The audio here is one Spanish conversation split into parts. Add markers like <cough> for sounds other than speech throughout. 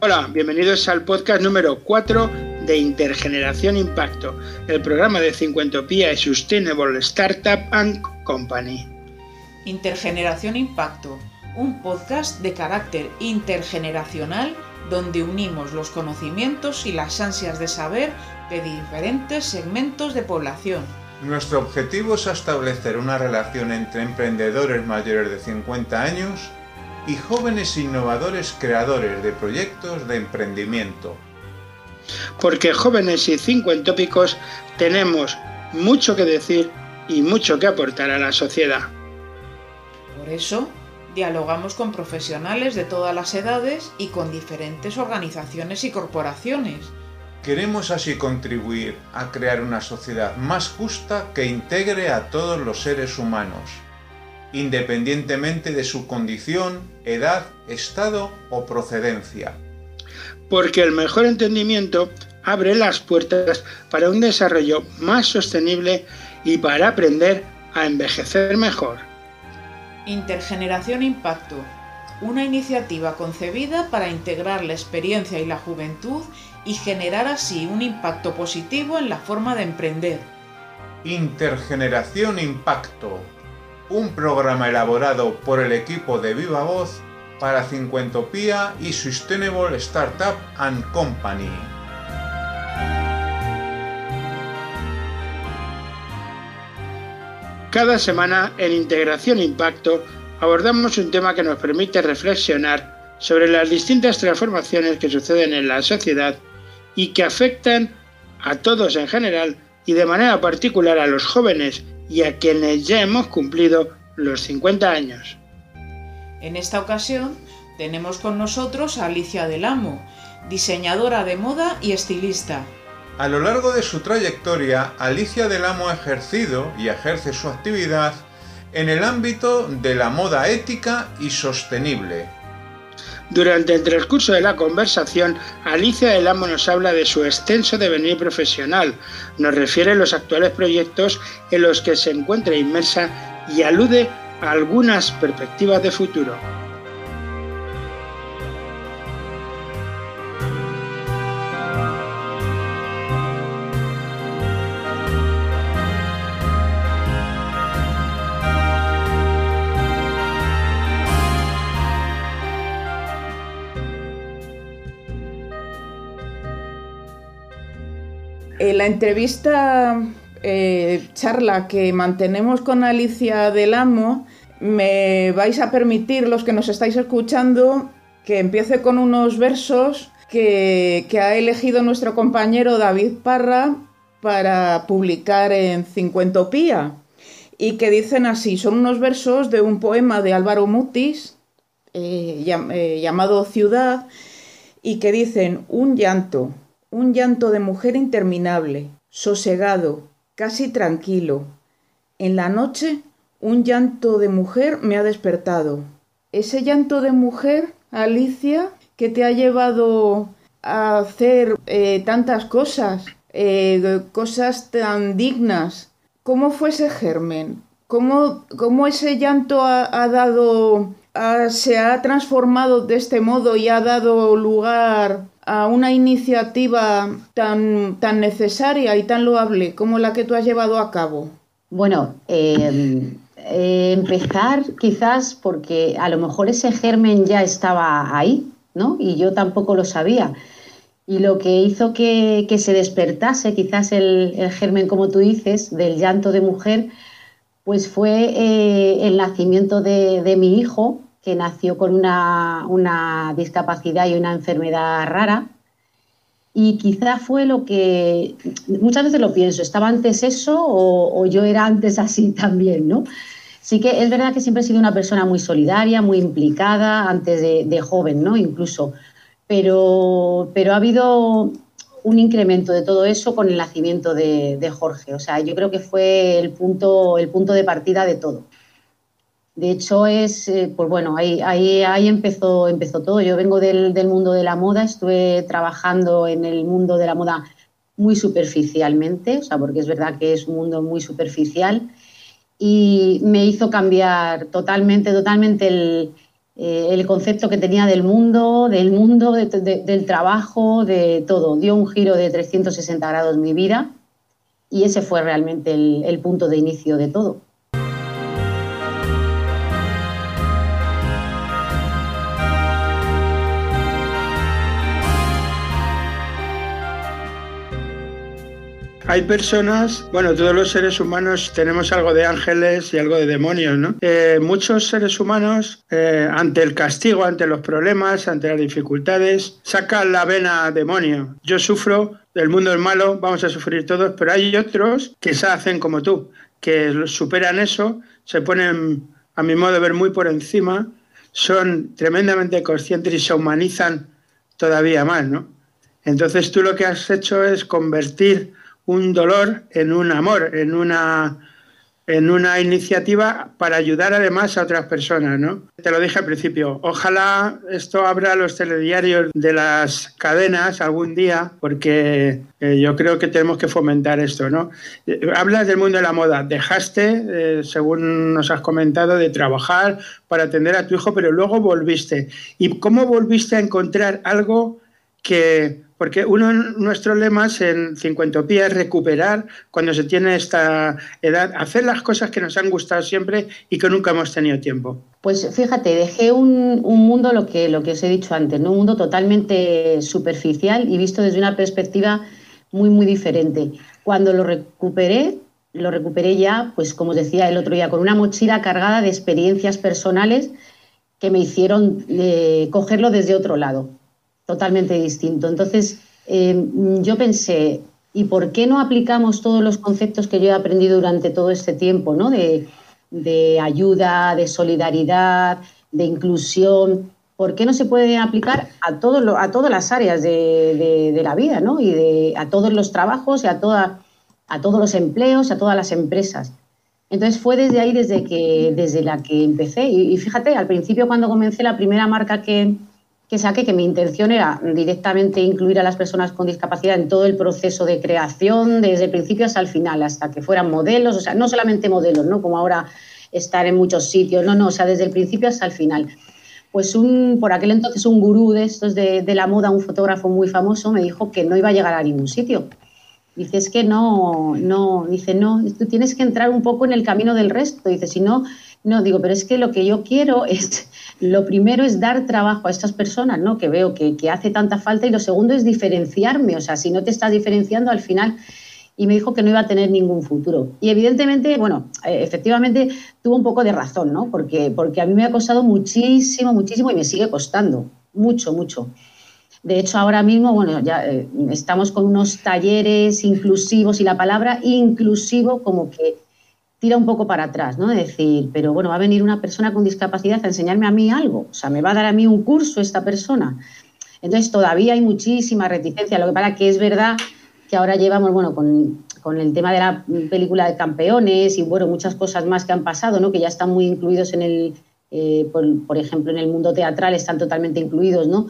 Hola, bienvenidos al podcast número 4 de Intergeneración Impacto, el programa de Cincuentopía y Sustainable Startup and Company. Intergeneración Impacto, un podcast de carácter intergeneracional donde unimos los conocimientos y las ansias de saber de diferentes segmentos de población. Nuestro objetivo es establecer una relación entre emprendedores mayores de 50 años y jóvenes innovadores creadores de proyectos de emprendimiento. Porque jóvenes y cincuentópicos tenemos mucho que decir y mucho que aportar a la sociedad. Por eso, dialogamos con profesionales de todas las edades y con diferentes organizaciones y corporaciones. Queremos así contribuir a crear una sociedad más justa que integre a todos los seres humanos independientemente de su condición, edad, estado o procedencia. Porque el mejor entendimiento abre las puertas para un desarrollo más sostenible y para aprender a envejecer mejor. Intergeneración Impacto, una iniciativa concebida para integrar la experiencia y la juventud y generar así un impacto positivo en la forma de emprender. Intergeneración Impacto, un programa elaborado por el equipo de Viva Voz para Cincuentopía y Sustainable Startup and Company. Cada semana en Integración Impacto abordamos un tema que nos permite reflexionar sobre las distintas transformaciones que suceden en la sociedad y que afectan a todos en general y de manera particular a los jóvenes y a quienes ya hemos cumplido los 50 años. En esta ocasión tenemos con nosotros a Alicia del Amo, diseñadora de moda y estilista. A lo largo de su trayectoria, Alicia del Amo ha ejercido y ejerce su actividad en el ámbito de la moda ética y sostenible, durante el transcurso de la conversación, Alicia del Amo nos habla de su extenso devenir profesional, nos refiere los actuales proyectos en los que se encuentra inmersa y alude a algunas perspectivas de futuro. La entrevista, eh, charla que mantenemos con Alicia del Amo, me vais a permitir, los que nos estáis escuchando, que empiece con unos versos que, que ha elegido nuestro compañero David Parra para publicar en Cincuentopía y que dicen así, son unos versos de un poema de Álvaro Mutis eh, eh, llamado Ciudad y que dicen un llanto, un llanto de mujer interminable, sosegado, casi tranquilo. En la noche, un llanto de mujer me ha despertado. Ese llanto de mujer, Alicia, que te ha llevado a hacer eh, tantas cosas, eh, cosas tan dignas. ¿Cómo fue ese germen? ¿Cómo, cómo ese llanto ha, dado, se ha transformado de este modo y ha dado lugar a una iniciativa tan, tan necesaria y tan loable como la que tú has llevado a cabo? Bueno, eh, eh, empezar quizás porque a lo mejor ese germen ya estaba ahí, ¿no? Y yo tampoco lo sabía. Y lo que hizo que, se despertase quizás el, germen, como tú dices, del llanto de mujer, pues fue eh, el nacimiento de, de mi hijo, que nació con una, discapacidad y una enfermedad rara. Y quizá fue lo que, muchas veces lo pienso, ¿estaba antes eso o, yo era antes así <laughs> también? ¿no? Sí que es verdad que siempre he sido una persona muy solidaria, muy implicada, antes de, joven, ¿no? Incluso. Pero, pero ha habido un incremento de todo eso con el nacimiento de, de, Jorge. O sea, yo creo que fue el punto, el punto de partida de todo. De hecho, es, eh, pues bueno, ahí, ahí, ahí empezó, empezó todo. Yo vengo del, mundo de la moda, estuve trabajando en el mundo de la moda muy superficialmente, o sea, porque es verdad que es un mundo muy superficial y me hizo cambiar totalmente, totalmente eh, el concepto que tenía del mundo, del mundo, del trabajo, de todo. Dio un giro de 360 grados mi vida y ese fue realmente el punto de inicio de todo. Hay personas, bueno, todos los seres humanos tenemos algo de ángeles y algo de demonios, ¿no? Eh, muchos seres humanos, eh, ante el castigo, ante los problemas, ante las dificultades, sacan la vena demonio. Yo sufro, del mundo es malo, vamos a sufrir todos, pero hay otros que se hacen como tú, que superan eso, se ponen, a mi modo de ver, muy por encima, son tremendamente conscientes y se humanizan todavía más, ¿no? Entonces tú lo que has hecho es convertir un dolor en un amor, en una, en una iniciativa para ayudar además a otras personas, ¿no? Te lo dije al principio, ojalá esto abra los telediarios de las cadenas algún día, porque eh, yo creo que tenemos que fomentar esto, ¿no? Eh, hablas del mundo de la moda, dejaste, eh, según nos has comentado, de trabajar para atender a tu hijo, pero luego volviste. ¿Y cómo volviste a encontrar algo que porque uno de nuestros lemas en Cincuentopía es recuperar, cuando se tiene esta edad, hacer las cosas que nos han gustado siempre y que nunca hemos tenido tiempo. Pues fíjate, dejé un, mundo, lo que, lo que os he dicho antes, un mundo totalmente superficial y visto desde una perspectiva muy, muy diferente. Cuando lo recuperé, lo recuperé ya, pues como os decía el otro día, con una mochila cargada de experiencias personales que me hicieron eh, cogerlo desde otro lado totalmente distinto. Entonces, eh, yo pensé, ¿y por qué no aplicamos todos los conceptos que yo he aprendido durante todo este tiempo, ¿no? de, ayuda, de solidaridad, de inclusión? ¿Por qué no se pueden aplicar a, todo a todas las áreas de, la vida, ¿no? Y de, a todos los trabajos y a, toda, a todos los empleos, a todas las empresas. Entonces fue desde ahí desde, que, desde la que empecé. y fíjate, al principio cuando comencé la primera marca que, que saqué que mi intención era directamente incluir a las personas con discapacidad en todo el proceso de creación, desde el principio hasta el final, hasta que fueran modelos, o sea, no solamente modelos, ¿no? Como ahora estar en muchos sitios, no, no, o sea, desde el principio hasta el final. Pues un, por aquel entonces un gurú de estos de, de la moda, un fotógrafo muy famoso, me dijo que no iba a llegar a ningún sitio. Dice, es que no, no, dice, no, tú tienes que entrar un poco en el camino del resto. Dice, si no, no, digo, pero es que lo que yo quiero <laughs> es, lo primero es dar trabajo a estas personas, ¿no? Que veo que, hace tanta falta y lo segundo es diferenciarme, o sea, si no te estás diferenciando al final y me dijo que no iba a tener ningún futuro. Y evidentemente, bueno, eh, efectivamente tuvo un poco de razón, ¿no? Porque, porque a mí me ha costado muchísimo, muchísimo y me sigue costando, mucho, mucho. De hecho, ahora mismo, bueno, ya eh, estamos con unos talleres inclusivos y la palabra inclusivo como que tira un poco para atrás, ¿no? De decir, pero bueno, va a venir una persona con discapacidad a enseñarme a mí algo, o sea, me va a dar a mí un curso esta persona. Entonces todavía hay muchísima reticencia, lo que pasa que es verdad que ahora llevamos, bueno, con, el tema de la película de campeones y bueno, muchas cosas más que han pasado, ¿no? Que ya están muy incluidos en el, eh, por, por, ejemplo, en el mundo teatral están totalmente incluidos, ¿no?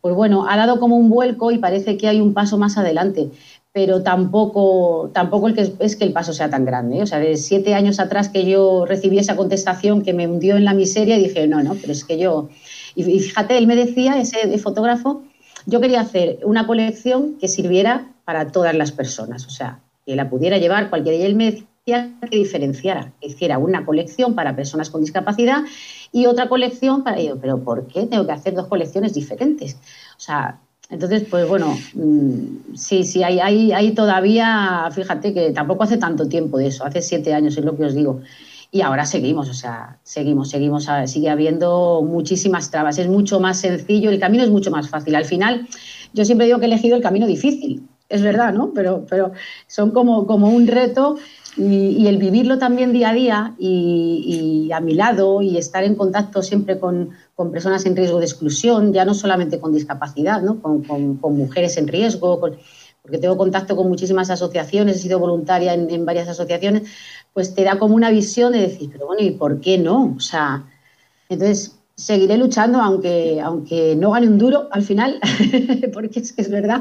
Pues bueno, ha dado como un vuelco y parece que hay un paso más adelante pero tampoco, tampoco el que es que el paso sea tan grande. ¿eh? O sea, de siete años atrás que yo recibí esa contestación que me hundió en la miseria dije, no, no, pero es que yo... Y fíjate, él me decía, ese fotógrafo, yo quería hacer una colección que sirviera para todas las personas, o sea, que la pudiera llevar cualquiera. Y él me decía que diferenciara, que hiciera una colección para personas con discapacidad y otra colección para ellos. Pero ¿por qué tengo que hacer dos colecciones diferentes? O sea, entonces, pues bueno, mm, sí, sí, hay, hay, hay, todavía, fíjate que tampoco hace tanto tiempo de eso, hace siete años es lo que os digo. Y ahora seguimos, o sea, seguimos, seguimos, sigue habiendo muchísimas trabas, es mucho más sencillo, el camino es mucho más fácil. Al final, yo siempre digo que he elegido el camino difícil, es verdad, ¿no? Pero, pero son como, como un reto y, el vivirlo también día a día y, a mi lado y estar en contacto siempre con, personas en riesgo de exclusión, ya no solamente con discapacidad, ¿no? con, mujeres en riesgo, porque tengo contacto con muchísimas asociaciones, he sido voluntaria en, varias asociaciones, pues te da como una visión de decir, pero bueno, ¿y por qué no? O sea, entonces seguiré luchando aunque, aunque no gane un duro al final, <laughs> porque es verdad.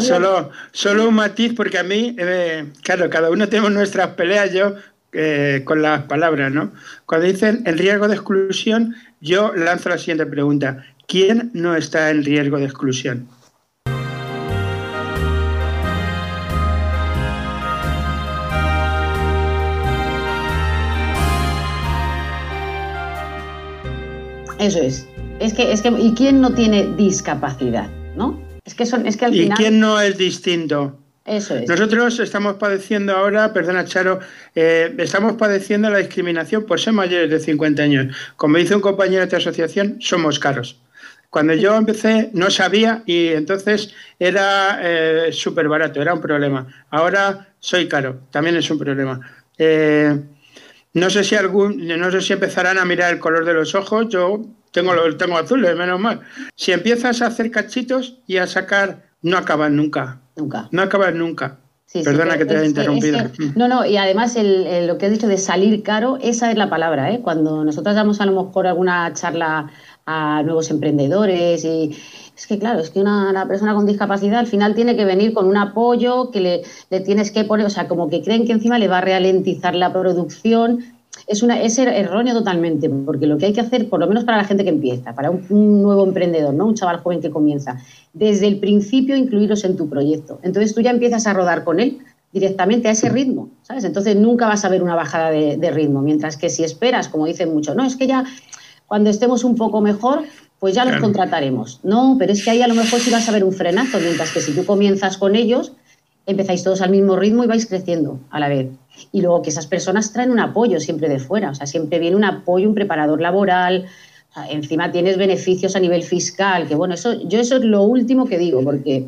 solo, solo un matiz, porque a mí, eh, claro, cada uno tenemos nuestras peleas. Yo eh, con las palabras, ¿no? Cuando dicen el riesgo de exclusión, yo lanzo la siguiente pregunta. ¿Quién no está en riesgo de exclusión? Eso es. Es que, es que, ¿y quién no tiene discapacidad? ¿No? Es que son, es que al ¿Y quién no es distinto? Eso es. Nosotros estamos padeciendo ahora, perdona Charo, eh, estamos padeciendo la discriminación por ser mayores de 50 años. Como dice un compañero de esta asociación, somos caros. Cuando yo empecé no sabía y entonces era eh, súper barato, era un problema. Ahora soy caro, también es un problema. Eh, no sé si algún, no sé si empezarán a mirar el color de los ojos. Yo tengo tengo azules, menos mal. Si empiezas a hacer cachitos y a sacar, no acaban nunca. Nunca. No acaban nunca. Perdona que te haya interrumpido. no, no, y además lo que has dicho de salir caro, esa es la palabra, ¿eh? Cuando nosotros damos a lo mejor alguna charla a nuevos emprendedores y es que claro, es que una, persona con discapacidad al final tiene que venir con un apoyo que le, le, tienes que poner, o sea, como que creen que encima le va a ralentizar la producción. Es, una, es er, erróneo totalmente, porque lo que hay que hacer, por lo menos para la gente que empieza, para un, nuevo emprendedor, ¿no? un chaval joven que comienza, desde el principio incluirlos en tu proyecto. Entonces tú ya empiezas a rodar con él directamente a ese ritmo, ¿sabes? Entonces nunca vas a ver una bajada de, de ritmo, mientras que si esperas, como dicen muchos, no, es que ya cuando estemos un poco mejor, pues ya los contrataremos. No, pero es que ahí a lo mejor sí vas a ver un frenazo, mientras que si tú comienzas con ellos, empezáis todos al mismo ritmo y vais creciendo a la vez. Y luego que esas personas traen un apoyo siempre de fuera, o sea, siempre viene un apoyo, un preparador laboral, encima tienes beneficios a nivel fiscal, que bueno, eso, yo eso es lo último que digo, porque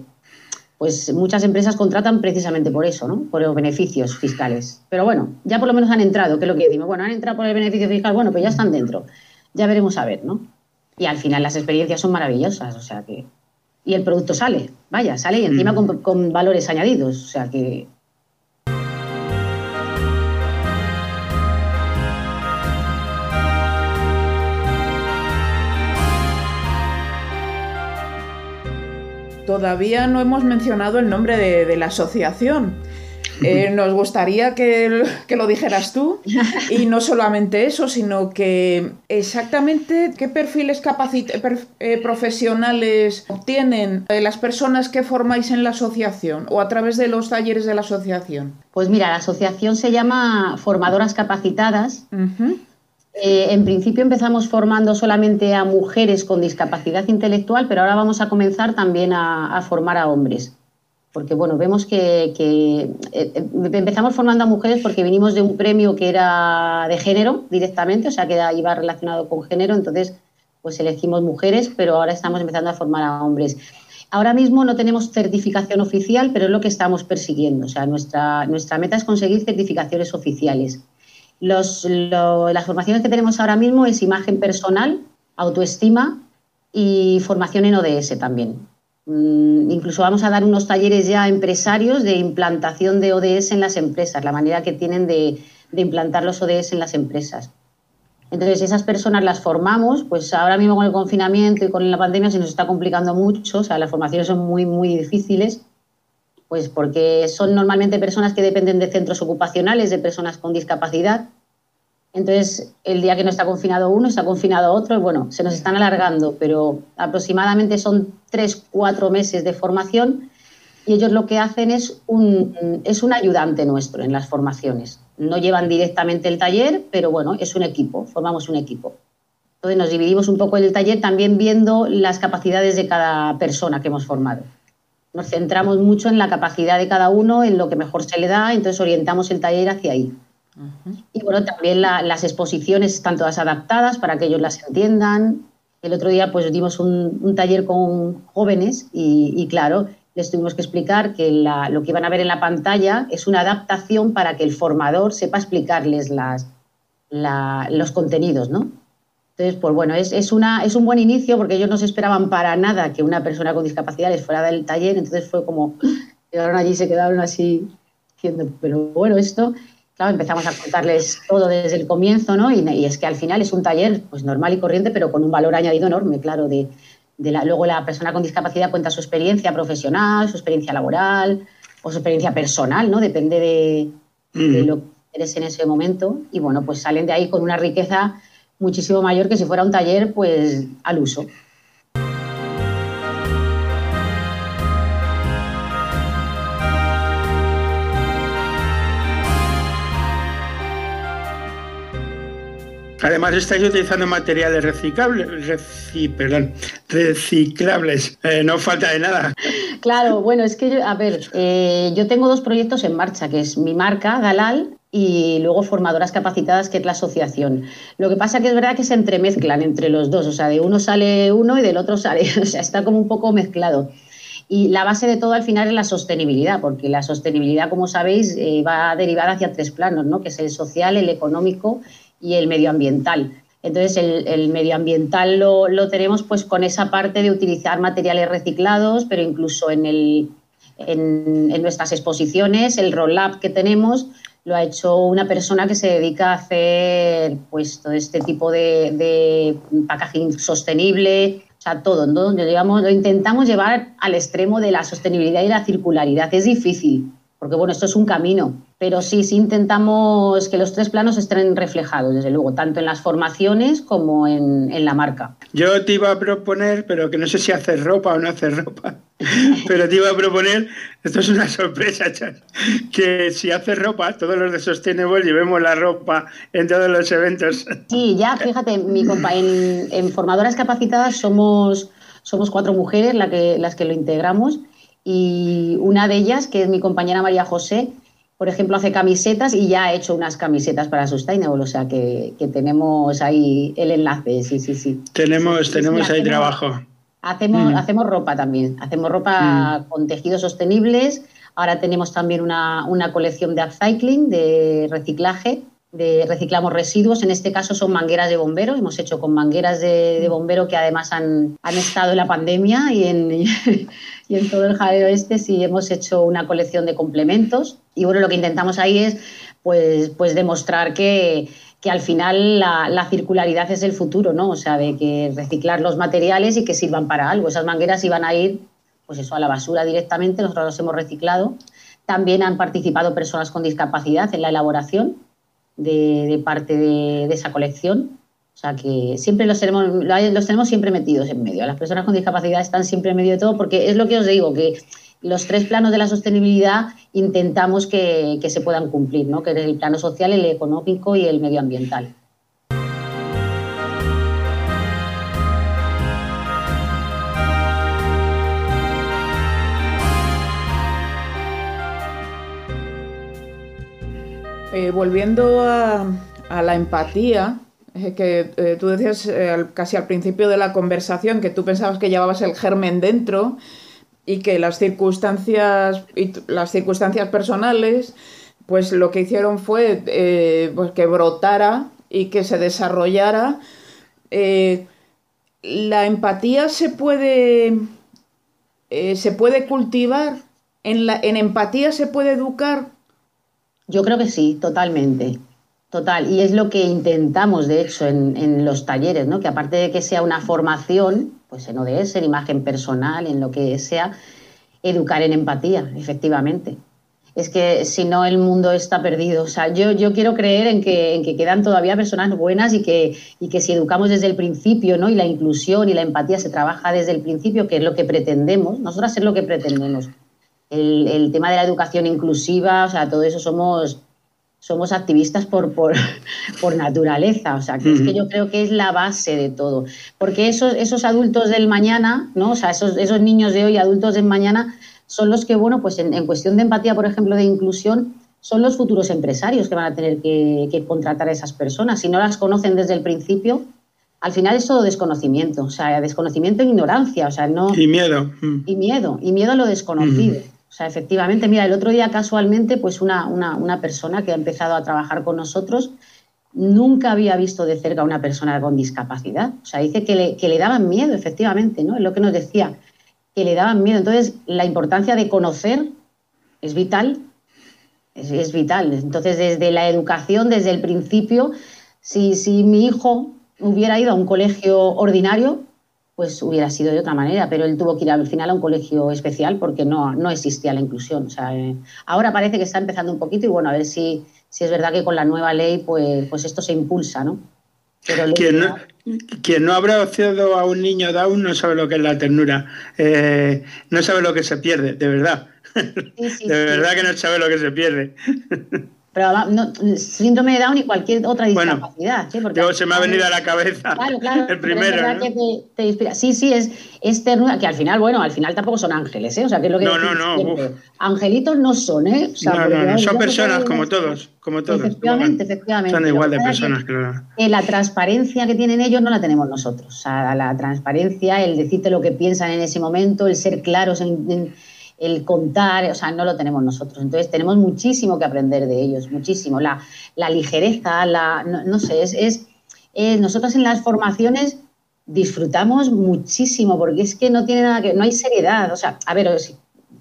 pues muchas empresas contratan precisamente por eso, ¿no? Por los beneficios fiscales. Pero bueno, ya por lo menos han entrado, que es lo que decimos, bueno, han entrado por el beneficio fiscal, bueno, pues ya están dentro ya veremos a ver, ¿no? Y al final las experiencias son maravillosas, o sea que... Y el producto sale, vaya, sale y encima con, con valores añadidos, o sea que todavía no hemos mencionado el nombre de, de, la asociación. Eh, <laughs> nos gustaría que, lo dijeras tú y no solamente eso, sino que exactamente qué perfiles eh, profesionales obtienen las personas que formáis en la asociación o a través de los talleres de la asociación. Pues mira, la asociación se llama Formadoras Capacitadas. Eh, en principio empezamos formando solamente a mujeres con discapacidad intelectual, pero ahora vamos a comenzar también a formar a hombres porque bueno, vemos que, eh, eh, empezamos formando a mujeres porque vinimos de un premio que era de género directamente, o sea, que iba relacionado con género, entonces pues elegimos mujeres, pero ahora estamos empezando a formar a hombres. Ahora mismo no tenemos certificación oficial, pero es lo que estamos persiguiendo, o sea, nuestra, nuestra meta es conseguir certificaciones oficiales. Las formaciones que tenemos ahora mismo es imagen personal, autoestima y formación en ODS también. Mm, incluso vamos a dar unos talleres ya a empresarios de implantación de ODS en las empresas, la manera que tienen de, implantar los ODS en las empresas. Entonces, esas personas las formamos, pues ahora mismo con el confinamiento y con la pandemia se nos está complicando mucho, o sea, las formaciones son muy, muy difíciles, pues porque son normalmente personas que dependen de centros ocupacionales, de personas con discapacidad, entonces, el día que no está confinado uno, está confinado otro, y bueno, se nos están alargando, pero aproximadamente son tres, cuatro meses de formación y ellos lo que hacen es un, es un ayudante nuestro en las formaciones. No llevan directamente el taller, pero bueno, es un equipo, formamos un equipo. Entonces nos dividimos un poco en el taller también viendo las capacidades de cada persona que hemos formado. Nos centramos mucho en la capacidad de cada uno, en lo que mejor se le da, entonces orientamos el taller hacia ahí. Y bueno, también las exposiciones están todas adaptadas para que ellos las entiendan. El otro día pues dimos un, taller con jóvenes y, claro, les tuvimos que explicar que lo que iban a ver en la pantalla es una adaptación para que el formador sepa explicarles las, los contenidos, ¿no? Entonces, pues bueno, es, es, una, es un buen inicio porque ellos no se esperaban para nada que una persona con discapacidad les fuera del taller, entonces fue como, llegaron allí y se quedaron así diciendo, pero bueno, esto claro, empezamos a contarles todo desde el comienzo, ¿no? Y, es que al final es un taller pues normal y corriente, pero con un valor añadido enorme, claro, de, la, luego la persona con discapacidad cuenta su experiencia profesional, su experiencia laboral o su experiencia personal, ¿no? Depende de, mm. lo interés en ese momento y bueno, pues salen de ahí con una riqueza muchísimo mayor que si fuera un taller pues al uso. Además estáis utilizando materiales reciclables, perdón, reciclables, eh, no falta de nada. Claro, bueno, es que, yo, a ver, eh, yo tengo dos proyectos en marcha, que es mi marca, Galal, y luego formadoras capacitadas, que es la asociación. Lo que pasa que es verdad que se entremezclan entre los dos, o sea, de uno sale uno y del otro sale, <laughs> o sea, está como un poco mezclado. Y la base de todo al final es la sostenibilidad, porque la sostenibilidad, como sabéis, eh, va derivada hacia tres planos, ¿no? que es el social, el económico y el medioambiental. Entonces, el, medioambiental lo, tenemos pues con esa parte de utilizar materiales reciclados, pero incluso en, el, en, nuestras exposiciones, el roll-up que tenemos lo ha hecho una persona que se dedica a hacer pues todo este tipo de, de packaging sostenible, o sea, todo, ¿no? lo intentamos llevar al extremo de la sostenibilidad y la circularidad. Es difícil, porque bueno, esto es un camino, pero sí, sí intentamos que los tres planos estén reflejados, desde luego, tanto en las formaciones como en, en la marca. Yo te iba a proponer, pero que no sé si hacer ropa o no hacer ropa, <laughs> pero te iba a proponer, esto es una sorpresa, Chas, que si haces ropa, todos los de Sustainable llevemos la ropa en todos los eventos. Sí, ya, fíjate, mi compa en, en formadoras capacitadas somos, somos cuatro mujeres la que, las que lo integramos y una de ellas, que es mi compañera María José, por ejemplo, hace camisetas y ya ha hecho unas camisetas para Sustainable, o sea que, tenemos ahí el enlace, sí, sí, sí. Tenemos, tenemos ahí trabajo. Hacemos, mm. hacemos ropa también, hacemos ropa mm. con tejidos sostenibles, ahora tenemos también una, una colección de upcycling, de reciclaje, de reciclamos residuos, en este caso son mangueras de bombero, hemos hecho con mangueras de, bombero que además han, han, estado en la pandemia y en, <laughs> y en todo el jaleo este sí hemos hecho una colección de complementos y bueno, lo que intentamos ahí es pues, pues demostrar que, que al final la, la, circularidad es el futuro, ¿no? O sea, de que reciclar los materiales y que sirvan para algo. Esas mangueras iban a ir, pues eso, a la basura directamente, nosotros las hemos reciclado. También han participado personas con discapacidad en la elaboración de, parte de, esa colección. O sea que siempre los tenemos, los tenemos siempre metidos en medio. Las personas con discapacidad están siempre en medio de todo porque es lo que os digo, que los tres planos de la sostenibilidad intentamos que, que se puedan cumplir, ¿no? que es el plano social, el económico y el medioambiental. Eh, volviendo a, la empatía, que eh, tú decías eh, casi al principio de la conversación que tú pensabas que llevabas el germen dentro y que las circunstancias, las circunstancias personales, pues lo que hicieron fue pues que brotara y que se desarrollara. la empatía se puede, se puede cultivar, en, la, en empatía se puede educar yo creo que sí, totalmente. Total. Y es lo que intentamos, de hecho, en, los talleres, ¿no? Que aparte de que sea una formación, pues en ODS, en imagen personal, en lo que sea, educar en empatía, efectivamente. Es que si no, el mundo está perdido. O sea, yo, yo quiero creer en que, en que quedan todavía personas buenas y que, y que si educamos desde el principio, ¿no? Y la inclusión y la empatía se trabaja desde el principio, que es lo que pretendemos, nosotras es lo que pretendemos el, tema de la educación inclusiva, o sea, todo eso somos, somos activistas por, <laughs> por, naturaleza, o sea, que es que yo creo que es la base de todo, porque esos, esos adultos del mañana, ¿no? O sea, esos, esos niños de hoy, adultos del mañana, son los que, bueno, pues en, cuestión de empatía, por ejemplo, de inclusión, son los futuros empresarios que van a tener que, contratar a esas personas. Si no las conocen desde el principio, al final es todo desconocimiento, o sea, desconocimiento e ignorancia, o sea, no... Y miedo. Y miedo, y miedo a lo desconocido. O sea, efectivamente, mira, el otro día casualmente, pues una, una, persona que ha empezado a trabajar con nosotros nunca había visto de cerca a una persona con discapacidad. O sea, dice que le, que le daban miedo, efectivamente, ¿no? Es lo que nos decía, que le daban miedo. Entonces, la importancia de conocer es vital, es, es vital. Entonces, desde la educación, desde el principio, si, si mi hijo hubiera ido a un colegio ordinario, pues hubiera sido de otra manera, pero él tuvo que ir al final a un colegio especial porque no, no existía la inclusión. O sea, eh, ahora parece que está empezando un poquito y bueno, a ver si, sí es verdad que con la nueva ley, pues, pues esto se impulsa, ¿no? Pero quien, no, quien no habrá ociado a un niño Down no sabe lo que es la ternura, eh, no sabe lo que se pierde, de verdad. <laughs> de verdad que no sabe lo que se pierde. <laughs> Pero no, síndrome de Down y cualquier otra discapacidad. ¿sí? Porque se me ha venido a la cabeza claro, claro, el primero. Sí, sí, es, es ternura, que al final, bueno, al final tampoco son ángeles, ¿eh? O sea, que es lo que No, no, no. Angelitos no son, ¿eh? no, no, no, son personas como todos, como todos. Efectivamente, efectivamente. Son igual de personas, claro. la transparencia que tienen ellos no la tenemos nosotros. O sea, la transparencia, el decirte lo que piensan en ese momento, el ser claros en el contar, o sea, no lo tenemos nosotros. Entonces tenemos muchísimo que aprender de ellos, muchísimo. La, la ligereza, la, no, sé, es, es, nosotros en las formaciones disfrutamos muchísimo porque es que no tiene nada que, no hay seriedad, o sea, a ver,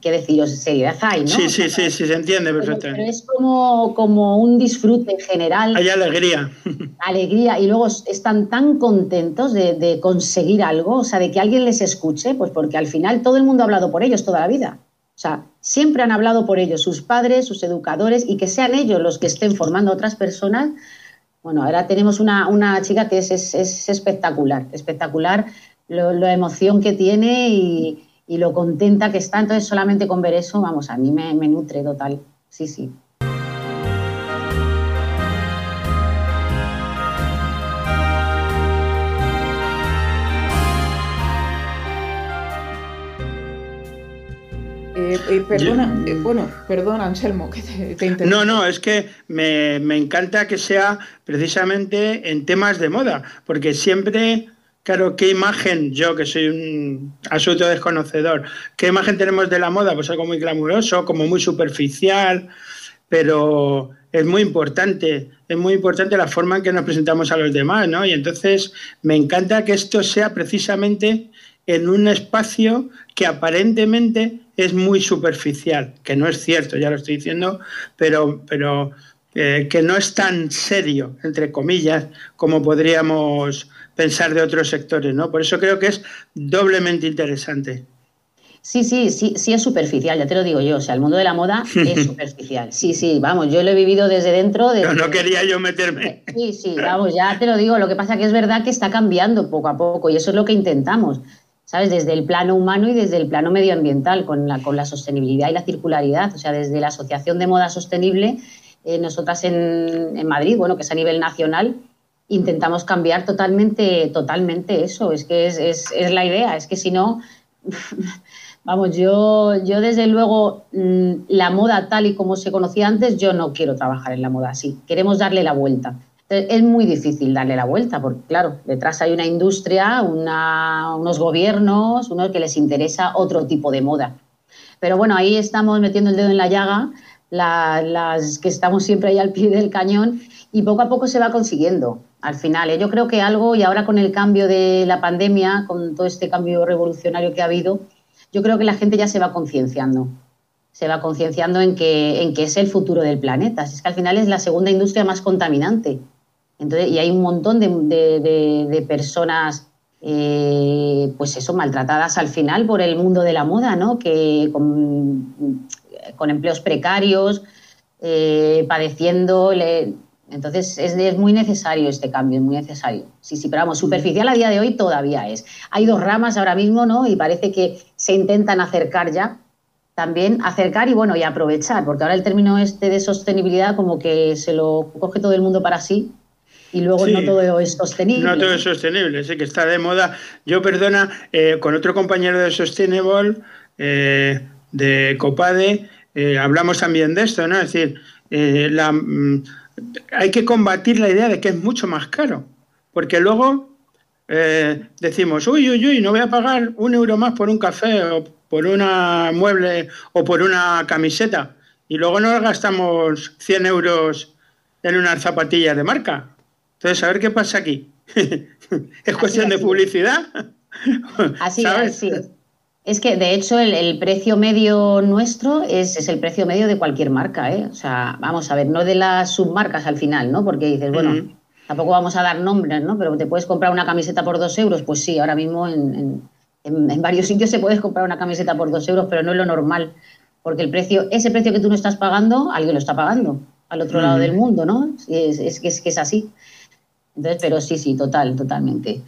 qué deciros, seriedad hay, ¿no? Sí, sí, sí, sí, se entiende perfectamente. Pero, es como, como un disfrute en general. Hay alegría. <laughs> Alegría, y luego están tan contentos de, de, conseguir algo, o sea, de que alguien les escuche, pues porque al final todo el mundo ha hablado por ellos toda la vida. O sea, siempre han hablado por ellos, sus padres, sus educadores, y que sean ellos los que estén formando a otras personas. Bueno, ahora tenemos una, chica que es, espectacular, espectacular la emoción que tiene y, lo contenta que está. Entonces, solamente con ver eso, vamos, a mí me, me nutre total. Sí, sí. Eh, eh, perdona, eh, bueno, perdona, Anselmo, que te, No, no, es que me, encanta que sea precisamente en temas de moda, porque siempre, claro, ¿qué imagen, yo que soy un absoluto desconocedor, qué imagen tenemos de la moda? Pues algo muy glamuroso, como muy superficial, pero es muy importante, es muy importante la forma en que nos presentamos a los demás, ¿no? Y entonces me encanta que esto sea precisamente en un espacio que aparentemente es muy superficial, que no es cierto, ya lo estoy diciendo, pero, pero eh, que no es tan serio, entre comillas, como podríamos pensar de otros sectores, ¿no? Por eso creo que es doblemente interesante. Sí, sí, sí, sí es superficial, ya te lo digo yo. O sea, el mundo de la moda <laughs> es superficial. Sí, sí, vamos, yo lo he vivido desde dentro. No, no quería yo meterme. Sí, sí, vamos, ya te lo digo. Lo que pasa que es verdad que está cambiando poco a poco y eso es lo que intentamos. ¿Sabes? Desde el plano humano y desde el plano medioambiental, con la, con la sostenibilidad y la circularidad. O sea, desde la Asociación de Moda Sostenible, eh, nosotras en, Madrid, bueno, que es a nivel nacional, intentamos cambiar totalmente, totalmente eso. Es que es, es, es la idea, es que si no, <laughs> vamos, yo, yo desde luego mm, la moda tal y como se conocía antes, yo no quiero trabajar en la moda así. Queremos darle la vuelta es muy difícil darle la vuelta, porque claro, detrás hay una industria, unos gobiernos, unos que les interesa otro tipo de moda. Pero bueno, ahí estamos metiendo el dedo en la llaga, las que estamos siempre ahí al pie del cañón, y poco a poco se va consiguiendo. Al final, ¿eh? yo creo que algo, y ahora con el cambio de la pandemia, con todo este cambio revolucionario que ha habido, yo creo que la gente ya se va concienciando se va concienciando en que, en que es el futuro del planeta. Es que al final es la segunda industria más contaminante. Entonces, y hay un montón de, personas, eh, pues eso, maltratadas al final por el mundo de la moda, ¿no? Que con, empleos precarios, eh, padeciendo. entonces, es, muy necesario este cambio, es muy necesario. Sí, sí, pero vamos, superficial a día de hoy todavía es. Hay dos ramas ahora mismo, ¿no? Y parece que se intentan acercar ya, también acercar y bueno, y aprovechar, porque ahora el término este de sostenibilidad como que se lo coge todo el mundo para sí y luego no todo es sostenible. No todo es sostenible, sí que está de moda. Yo, perdona, eh, con otro compañero de Sustainable, eh, de Copade, eh, hablamos también de esto, ¿no? Es decir, la, mm, hay que combatir la idea de que es mucho más caro, porque luego decimos, uy, uy, uy, no voy a pagar un euro más por un café o por una mueble o por una camiseta, y luego nos gastamos 100 euros en unas zapatillas de marca. Entonces, a ver qué pasa aquí. <laughs> ¿Es cuestión de publicidad? <laughs> Así es, Es que, de hecho, el, precio medio nuestro es, el precio medio de cualquier marca, ¿eh? O sea, vamos a ver, no de las submarcas al final, ¿no? Porque dices, bueno, tampoco vamos a dar nombres, ¿no? Pero te puedes comprar una camiseta por dos euros, pues sí, ahora mismo en, en varios sitios se puedes comprar una camiseta por dos euros, pero no es lo normal, porque el precio, ese precio que tú no estás pagando, alguien lo está pagando. al otro lado del mundo, ¿no? Es, es, es, que es así. Pero sí, sí, total, totalmente.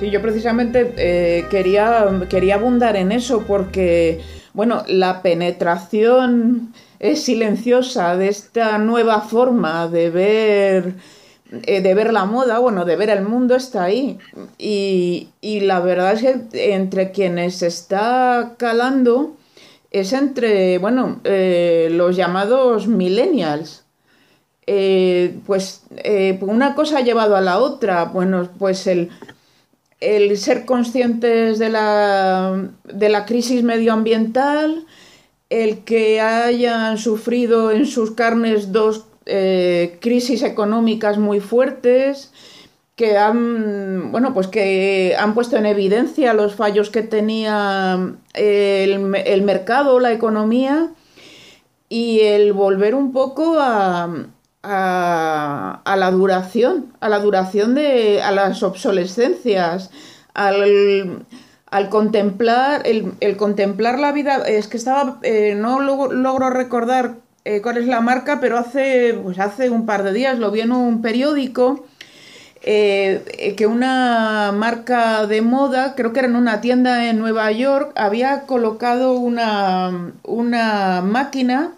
Sí, yo precisamente eh, quería, quería abundar en eso porque, bueno, la penetración es silenciosa de esta nueva forma de ver eh, de ver la moda, bueno, de ver el mundo está ahí. Y, la verdad es que entre quienes está calando es entre, bueno, eh, los llamados millennials. Eh, pues una cosa ha llevado a la otra. Bueno, pues el, el ser conscientes de la, de la crisis medioambiental, el que hayan sufrido en sus carnes dos eh, crisis económicas muy fuertes que han bueno pues que han puesto en evidencia los fallos que tenía el, el mercado la economía y el volver un poco a, a, la duración a la duración de a las obsolescencias al, al contemplar el, el, contemplar la vida es que estaba eh, no logro recordar eh, cuál es la marca, pero hace, pues hace un par de días lo vi en un periódico. Eh, que una marca de moda, creo que era en una tienda en Nueva York, había colocado una, una máquina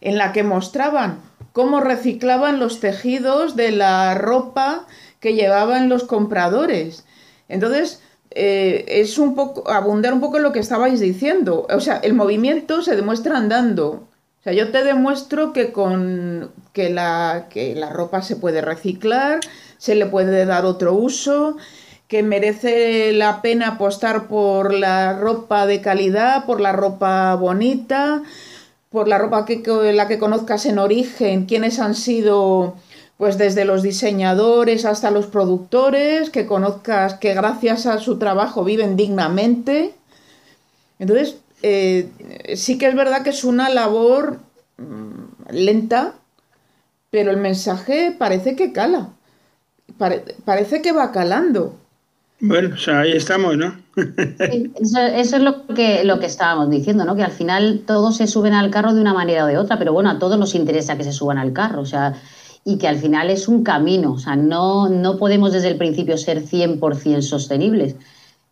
en la que mostraban cómo reciclaban los tejidos de la ropa que llevaban los compradores. Entonces, eh, es un poco, abundar un poco en lo que estabais diciendo. O sea, el movimiento se demuestra andando. Sea, yo te demuestro que con que la, que la ropa se puede reciclar, se le puede dar otro uso, que merece la pena apostar por la ropa de calidad, por la ropa bonita, por la ropa que, la que conozcas en origen, quiénes han sido, pues desde los diseñadores hasta los productores, que conozcas que gracias a su trabajo viven dignamente. Entonces, eh, sí que es verdad que es una labor mm, lenta, pero el mensaje parece que cala. parece que va calando. Bueno, o sea, ahí estamos, ¿no? eso, es lo que, lo que estábamos diciendo, ¿no? Que al final todos se suben al carro de una manera o de otra, pero bueno, a todos nos interesa que se suban al carro, o sea, y que al final es un camino, o sea, no, no podemos desde el principio ser 100% sostenibles.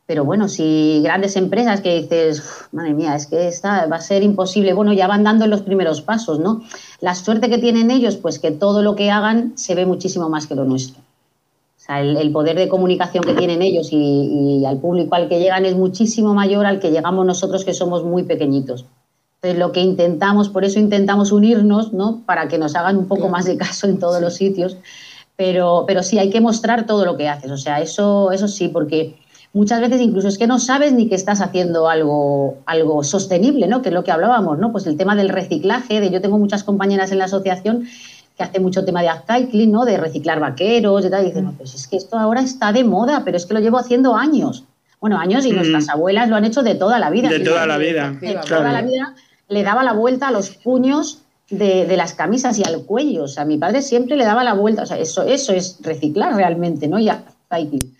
Pero bueno, si grandes empresas que dices, madre mía, es que esta va a ser imposible, bueno, ya van dando los primeros pasos, ¿no? La suerte que tienen ellos, pues que todo lo que hagan se ve muchísimo más que lo nuestro. O sea, el, poder de comunicación que tienen ellos y, al público al que llegan es muchísimo mayor al que llegamos nosotros, que somos muy pequeñitos. Entonces, lo que intentamos, por eso intentamos unirnos, ¿no? Para que nos hagan un poco más de caso en todos los sitios. Pero, pero sí, hay que mostrar todo lo que haces. O sea, eso, eso sí, porque muchas veces incluso es que no sabes ni que estás haciendo algo, algo sostenible, ¿no? Que es lo que hablábamos, ¿no? Pues el tema del reciclaje, de yo tengo muchas compañeras en la asociación que hace mucho tema de upcycling, ¿no? De reciclar vaqueros y tal, y dicen, no, pues es que esto ahora está de moda, pero es que lo llevo haciendo años. Bueno, años y mm. nuestras abuelas lo han hecho de toda la vida. De toda la vida. De toda la vida le daba la vuelta a los puños de, de, las camisas y al cuello. O sea, mi padre siempre le daba la vuelta. O sea, eso, eso es reciclar realmente, ¿no? Y upcycling.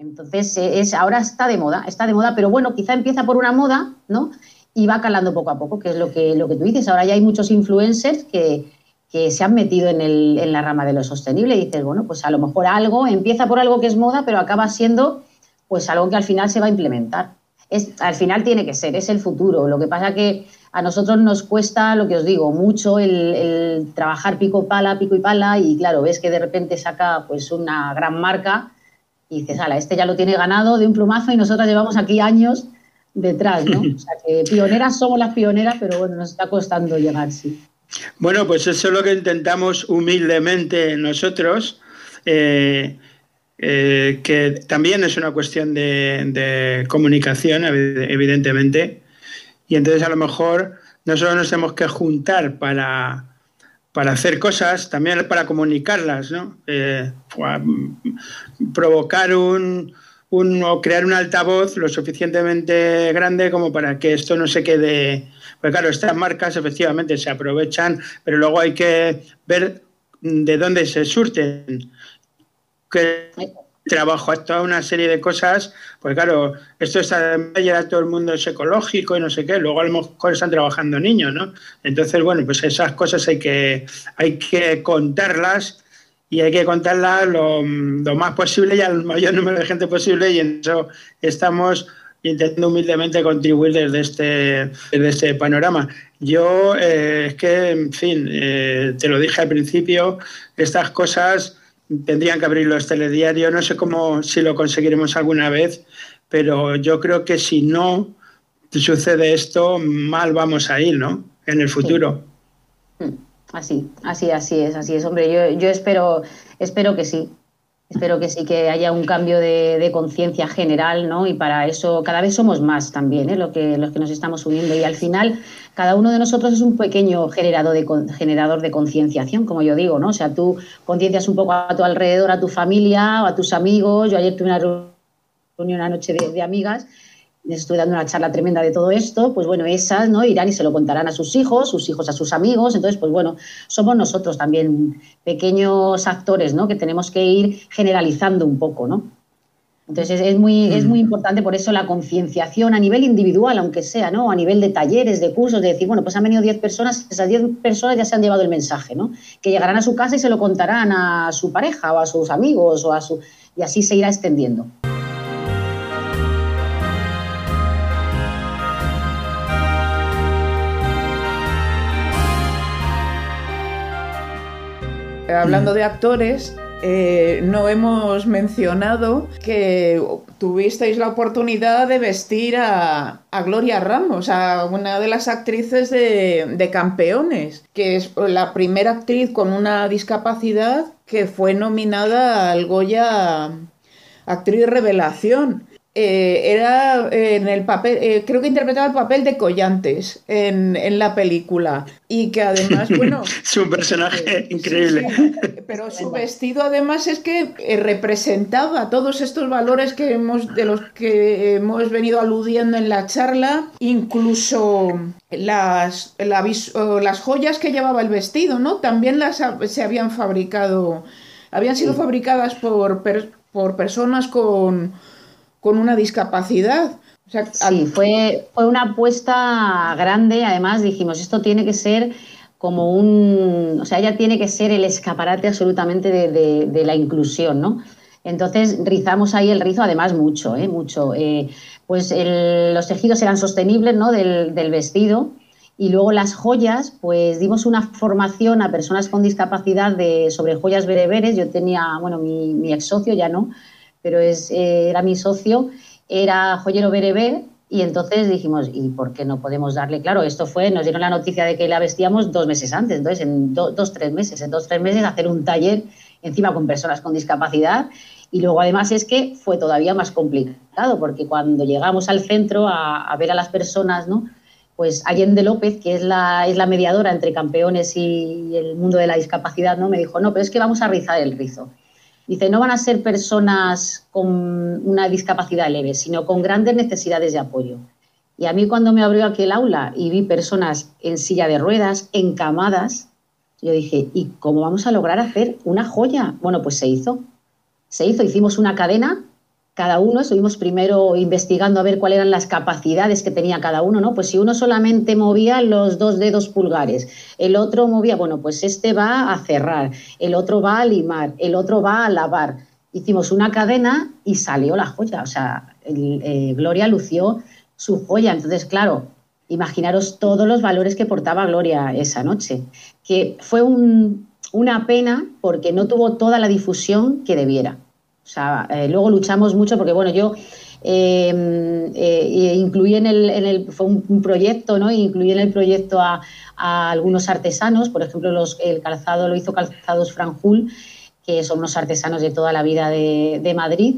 Entonces, eh, es, ahora está de moda, está de moda, pero bueno, quizá empieza por una moda, ¿no? Y va calando poco a poco, que es lo que, lo que tú dices. Ahora ya hay muchos influencers que, se han metido en, el, en la rama de lo sostenible y dices, bueno, pues a lo mejor algo empieza por algo que es moda, pero acaba siendo pues algo que al final se va a implementar. Es, al final tiene que ser, es el futuro. Lo que pasa que a nosotros nos cuesta, lo que os digo, mucho el, el trabajar pico pala, pico y pala, y claro, ves que de repente saca pues una gran marca y dices, ala, este ya lo tiene ganado de un plumazo y nosotras llevamos aquí años detrás, ¿no? <laughs> O sea, que pioneras somos las pioneras, pero bueno, nos está costando llegar, sí. Bueno, pues eso es lo que intentamos humildemente nosotros, eh, eh, que también es una cuestión de, comunicación, evidentemente, y entonces a lo mejor nosotros nos tenemos que juntar para, para hacer cosas, también para comunicarlas, ¿no? Eh, provocar un, un, o crear un altavoz lo suficientemente grande como para que esto no se quede. Pues claro, estas marcas efectivamente se aprovechan, pero luego hay que ver de dónde se surten. Que trabajo a toda una serie de cosas, pues claro, esto está ya todo el mundo es ecológico y no sé qué, luego a lo mejor están trabajando niños, ¿no? Entonces, bueno, pues esas cosas hay que, hay que contarlas y hay que contarlas lo, más posible y al mayor número de gente posible y en eso estamos intentando humildemente contribuir desde este, desde este panorama. Yo, eh, es que, en fin, eh, te lo dije al principio, estas cosas tendrían que abrir los telediarios. No sé cómo si lo conseguiremos alguna vez, pero yo creo que si no sucede esto, mal vamos a ir, ¿no? En el futuro. Hmm. Así, así, así es, así es, hombre. Yo, yo espero, espero que sí. Espero que sí que haya un cambio de, conciencia general, ¿no? Y para eso cada vez somos más también, ¿eh? Lo que, los que nos estamos uniendo. Y al final, cada uno de nosotros es un pequeño generador de, generador de concienciación, como yo digo, ¿no? O sea, tú conciencias un poco a tu alrededor, a tu familia o a tus amigos. Yo ayer tuve una reunión, una noche de amigas les estoy dando una charla tremenda de todo esto, pues bueno, esas ¿no? irán y se lo contarán a sus hijos, sus hijos a sus amigos. Entonces, pues bueno, somos nosotros también pequeños actores ¿no? que tenemos que ir generalizando un poco, ¿no? Entonces es muy, es muy mm. importante por eso la concienciación a nivel individual, aunque sea, ¿no? A nivel de talleres, de cursos, de decir, bueno, pues han venido 10 personas, esas 10 personas ya se han llevado el mensaje, ¿no? Que llegarán a su casa y se lo contarán a su pareja o a sus amigos o a su... y así se irá extendiendo. Hablando de actores, eh, no hemos mencionado que tuvisteis la oportunidad de vestir a, Gloria Ramos, a una de las actrices de, de, Campeones, que es la primera actriz con una discapacidad que fue nominada al Goya Actriz Revelación. Eh, era eh, en el papel, eh, creo que interpretaba el papel de Collantes en, la película y que además, bueno... <laughs> su personaje increíble. pero su vestido además es que representaba todos estos valores que hemos, de los que hemos venido aludiendo en la charla, incluso las, las joyas que llevaba el vestido, ¿no? También las se habían fabricado, habían sido fabricadas por, por personas con con una discapacidad. sí, fue, fue una apuesta grande. Además, dijimos, esto tiene que ser como un. O sea, ella tiene que ser el escaparate absolutamente de, la inclusión, ¿no? Entonces rizamos ahí el rizo, además mucho, ¿eh? mucho. Eh, pues los tejidos eran sostenibles ¿no? del, vestido y luego las joyas, pues dimos una formación a personas con discapacidad de, sobre joyas bereberes. Yo tenía, bueno, mi, mi ex socio ya no, pero es, eh, era mi socio, era joyero bereber y entonces dijimos, ¿y por qué no podemos darle? Claro, esto fue, nos dieron la noticia de que la vestíamos dos meses antes, entonces en dos, tres meses, en dos, tres meses hacer un taller encima con personas con discapacidad y luego además es que fue todavía más complicado porque cuando llegamos al centro a, ver a las personas, ¿no? Pues Allende López, que es la, es la mediadora entre campeones y el mundo de la discapacidad, ¿no? Me dijo, no, pero es que vamos a rizar el rizo. Dice, no van a ser personas con una discapacidad leve, sino con grandes necesidades de apoyo. Y a mí cuando me abrió aquel aula y vi personas en silla de ruedas, encamadas, yo dije, ¿y cómo vamos a lograr hacer una joya? Bueno, pues se hizo. Se hizo, hicimos una cadena cada uno, estuvimos primero investigando a ver cuáles eran las capacidades que tenía cada uno, ¿no? Pues si uno solamente movía los dos dedos pulgares, el otro movía, bueno, pues este va a cerrar, el otro va a limar, el otro va a lavar. Hicimos una cadena y salió la joya, o sea, eh, Gloria lució su joya. Entonces, claro, imaginaros todos los valores que portaba Gloria esa noche, que fue una pena porque no tuvo toda la difusión que debiera. Eh, luego luchamos mucho porque, bueno, yo eh, eh, incluí en el, fue un, proyecto, ¿no? Incluí en el proyecto a, algunos artesanos, por ejemplo, los, el calzado lo hizo Calzados Franjul, que son unos artesanos de toda la vida de, Madrid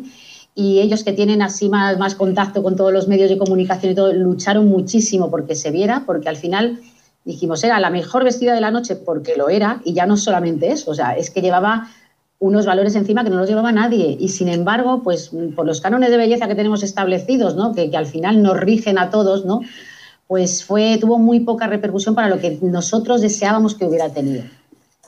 y ellos que tienen así más, más, contacto con todos los medios de comunicación y todo, lucharon muchísimo porque se viera, porque al final dijimos, era la mejor vestida de la noche porque lo era, y ya no solamente eso, o sea, es que llevaba unos valores encima que no los llevaba nadie. Y sin embargo, pues por los cánones de belleza que tenemos establecidos, ¿no? que, al final nos rigen a todos, ¿no? pues fue, tuvo muy poca repercusión para lo que nosotros deseábamos que hubiera tenido.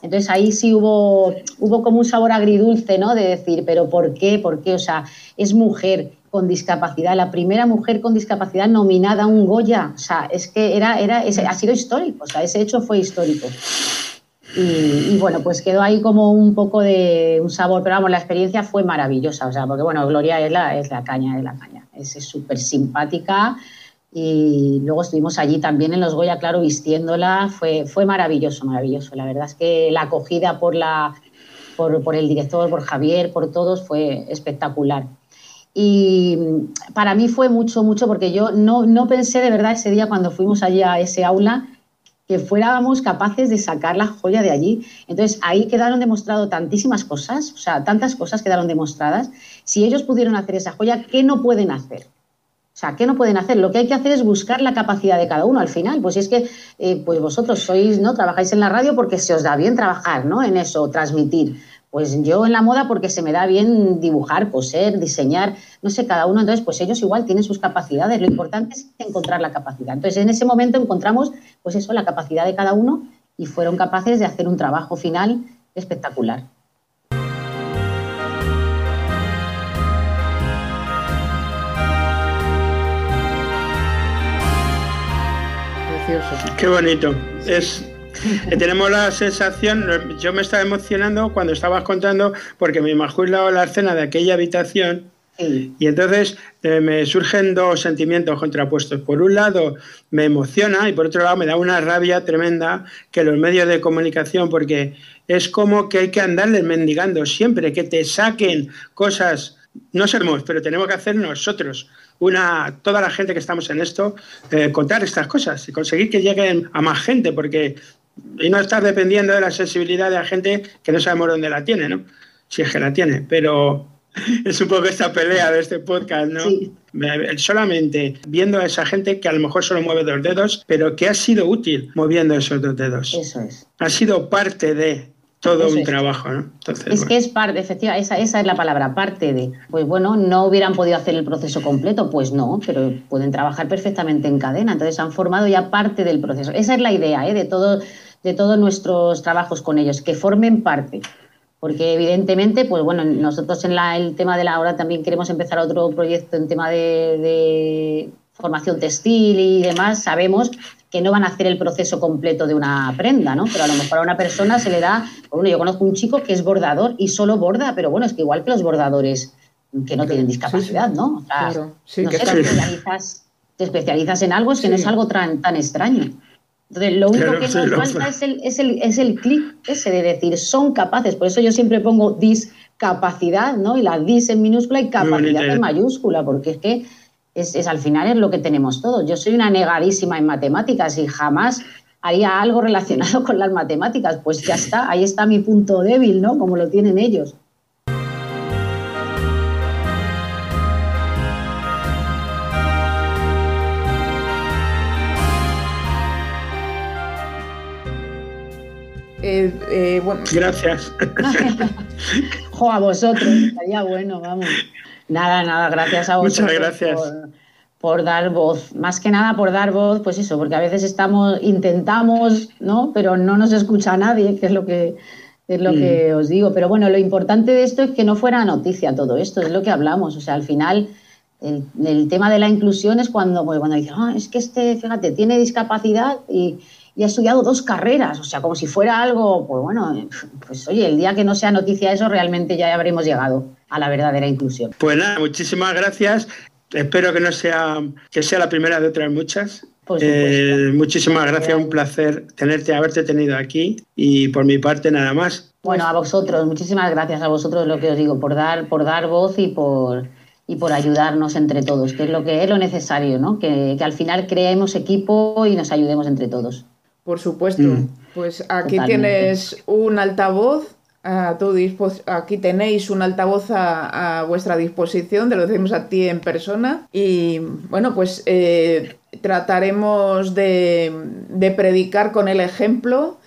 Entonces ahí sí hubo, hubo como un sabor agridulce, ¿no? De decir, pero ¿por qué? ¿Por qué? O sea, es mujer con discapacidad, la primera mujer con discapacidad nominada a un Goya. O sea, es que era, era, ha sido histórico, o sea, ese hecho fue histórico. Y, bueno, pues quedó ahí como un poco de un sabor, pero vamos, la experiencia fue maravillosa, o sea, porque bueno, Gloria es la, es la caña, es la caña, es súper simpática y luego estuvimos allí también en los Goya, claro, vistiéndola, fue, fue maravilloso, maravilloso, la verdad es que la acogida por, la, por, por el director, por Javier, por todos, fue espectacular. Y para mí fue mucho, mucho, porque yo no, no pensé de verdad ese día cuando fuimos allí a ese aula que fuéramos capaces de sacar la joya de allí. Entonces ahí quedaron demostrado tantísimas cosas, o sea, tantas cosas quedaron demostradas. Si ellos pudieron hacer esa joya, ¿qué no pueden hacer? O sea, ¿qué no pueden hacer? Lo que hay que hacer es buscar la capacidad de cada uno al final. Pues si es que eh, pues vosotros sois, ¿no? Trabajáis en la radio porque se os da bien trabajar, ¿no? En eso, transmitir. Pues yo en la moda porque se me da bien dibujar, coser, diseñar, no sé, cada uno. Entonces, pues ellos igual tienen sus capacidades. Lo importante es encontrar la capacidad. Entonces, en ese momento encontramos, pues eso, la capacidad de cada uno y fueron capaces de hacer un trabajo final espectacular. Precioso. Qué bonito. Es tenemos la sensación, yo me estaba emocionando cuando estabas contando, porque me imagino la escena de aquella habitación. Y entonces eh, me surgen dos sentimientos contrapuestos. Por un lado me emociona y por otro lado me da una rabia tremenda que los medios de comunicación, porque es como que hay que andarles mendigando siempre, que te saquen cosas, no seremos, pero tenemos que hacer nosotros, una, toda la gente que estamos en esto, eh, contar estas cosas y conseguir que lleguen a más gente, porque y no estar dependiendo de la sensibilidad de la gente que no sabemos dónde la tiene, ¿no? Si es que la tiene, pero <laughs> es un poco esta pelea de este podcast, ¿no? Solamente viendo a esa gente que a lo mejor solo mueve dos dedos, pero que ha sido útil moviendo esos dos dedos. Eso es. Ha sido parte de todo un trabajo, ¿no? es que es parte, efectivamente, esa, esa, es la palabra, parte de. Pues bueno, no hubieran podido hacer el proceso completo, pues no, pero pueden trabajar perfectamente en cadena, entonces han formado ya parte del proceso. Esa es la idea ¿eh? de, todo, de todos nuestros trabajos con ellos, que formen parte. Porque evidentemente, pues bueno, nosotros en la, el tema de la hora también queremos empezar otro proyecto en tema de, de formación textil y demás, sabemos que no van a hacer el proceso completo de una prenda, ¿no? Pero a lo mejor a una persona se le da, bueno, yo conozco un chico que es bordador y solo borda, pero bueno, es que igual que los bordadores que no tienen discapacidad, ¿no? claro, sí, que te, especializas, te especializas en algo, es que no es algo tan, tan extraño. Entonces, lo único que nos falta es el, es el, es el clic ese de decir, son capaces. Por eso yo siempre pongo discapacidad, ¿no? Y la dis en minúscula y capacidad en mayúscula, porque es que es, al final es lo que tenemos todos. Yo soy una negadísima en matemáticas y jamás haría algo relacionado con las matemáticas. Pues ya está, ahí está mi punto débil, ¿no? Como lo tienen ellos. Eh, eh, Gracias. <laughs> jo, a vosotros, estaría bueno, vamos. Nada, nada, gracias a vosotros. Muchas gracias. Por, dar voz, más que nada por dar voz, pues eso, porque a veces estamos, intentamos, ¿no? Pero no nos escucha nadie, que es lo que, es lo que mm. os digo. Pero bueno, lo importante de esto es que no fuera noticia todo esto, es lo que hablamos. O sea, al final, el, tema de la inclusión es cuando, pues, cuando dicen, ah, es que este, fíjate, tiene discapacidad y, y ha estudiado dos carreras, o sea, como si fuera algo, pues bueno, pues oye, el día que no sea noticia eso, realmente ya habremos llegado a la verdadera inclusión. Pues nada, muchísimas gracias. Espero que no sea, que sea la primera de otras muchas. Eh, muchísimas gracias, un placer tenerte, haberte tenido aquí y por mi parte nada más. Bueno, a vosotros, muchísimas gracias a vosotros lo que os digo, por dar, por dar voz y por, y por ayudarnos entre todos, que es lo que es lo necesario, ¿no? Que, que al final creemos equipo y nos ayudemos entre todos. Por supuesto. Mm. Pues aquí tienes un altavoz. A tu aquí tenéis un altavoz a, vuestra disposición, te lo decimos a ti en persona. Y bueno, pues eh, trataremos de, de predicar con el ejemplo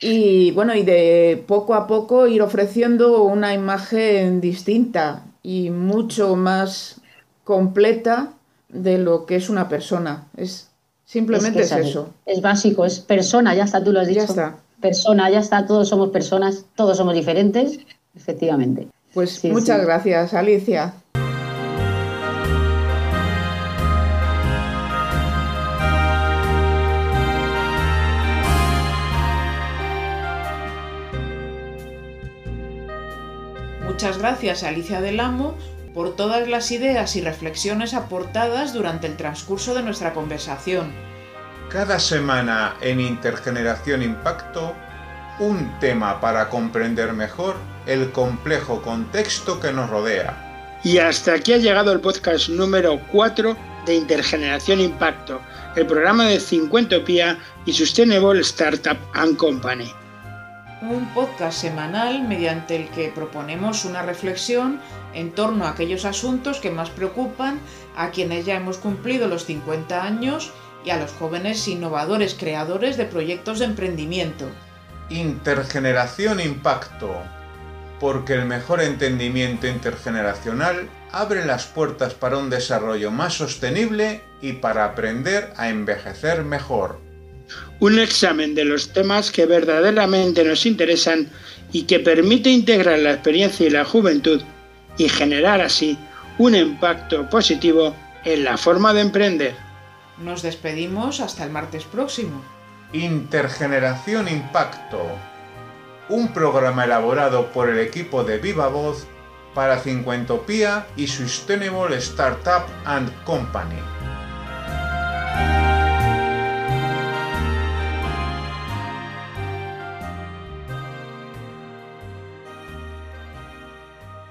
y bueno, y de poco a poco ir ofreciendo una imagen distinta y mucho más completa de lo que es una persona. Es Simplemente es, eso. Es básico, es persona, ya está, tú lo has dicho. Ya está. Persona, ya está, todos somos personas, todos somos diferentes, efectivamente. Pues muchas gracias, Alicia. Muchas gracias, Alicia del Amo, por todas las ideas y reflexiones aportadas durante el transcurso de nuestra conversación. Cada semana en Intergeneración Impacto, un tema para comprender mejor el complejo contexto que nos rodea. Y hasta aquí ha llegado el podcast número 4 de Intergeneración Impacto, el programa de 50 Pia y Sustainable Startup and Company. Un podcast semanal mediante el que proponemos una reflexión en torno a aquellos asuntos que más preocupan a quienes ya hemos cumplido los 50 años y a los jóvenes innovadores creadores de proyectos de emprendimiento. Intergeneración Impacto, porque el mejor entendimiento intergeneracional abre las puertas para un desarrollo más sostenible y para aprender a envejecer mejor. Un examen de los temas que verdaderamente nos interesan y que permite integrar la experiencia y la juventud y generar así un impacto positivo en la forma de emprender. Nos despedimos hasta el martes próximo. Intergeneración Impacto, un programa elaborado por el equipo de Viva Voz para Cincuentopía y Sustainable Startup and Company.